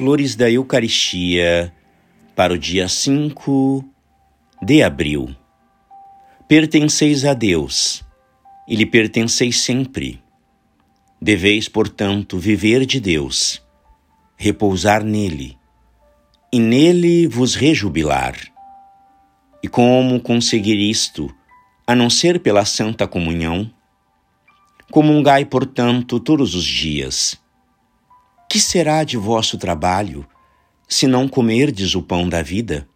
Flores da Eucaristia para o dia 5 de abril. Pertenceis a Deus e lhe pertenceis sempre. Deveis, portanto, viver de Deus, repousar nele e nele vos rejubilar. E como conseguir isto, a não ser pela Santa Comunhão? Comungai, portanto, todos os dias. Que será de vosso trabalho, se não comerdes o pão da vida?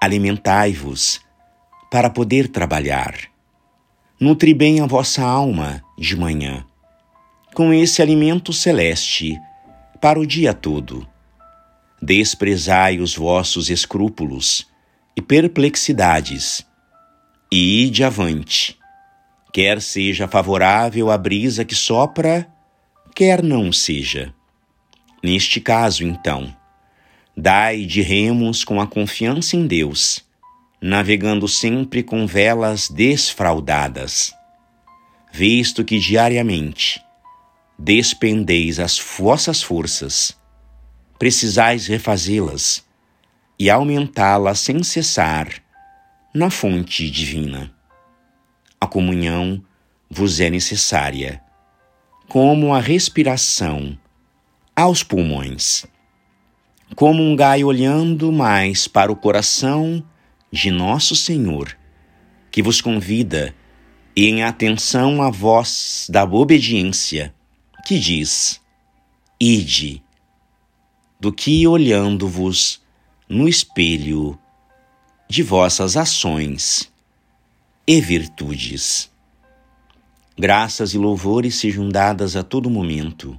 Alimentai-vos, para poder trabalhar. Nutri bem a vossa alma de manhã, com esse alimento celeste, para o dia todo. Desprezai os vossos escrúpulos e perplexidades, e ide avante quer seja favorável a brisa que sopra, quer não seja. Neste caso, então, dai de remos com a confiança em Deus, navegando sempre com velas desfraldadas, visto que diariamente despendeis as vossas forças, precisais refazê-las e aumentá-las sem cessar na fonte divina. A comunhão vos é necessária, como a respiração aos pulmões. Como um gai olhando mais para o coração de Nosso Senhor, que vos convida em atenção à voz da obediência, que diz: Ide, do que olhando-vos no espelho de vossas ações e virtudes. Graças e louvores sejam dadas a todo momento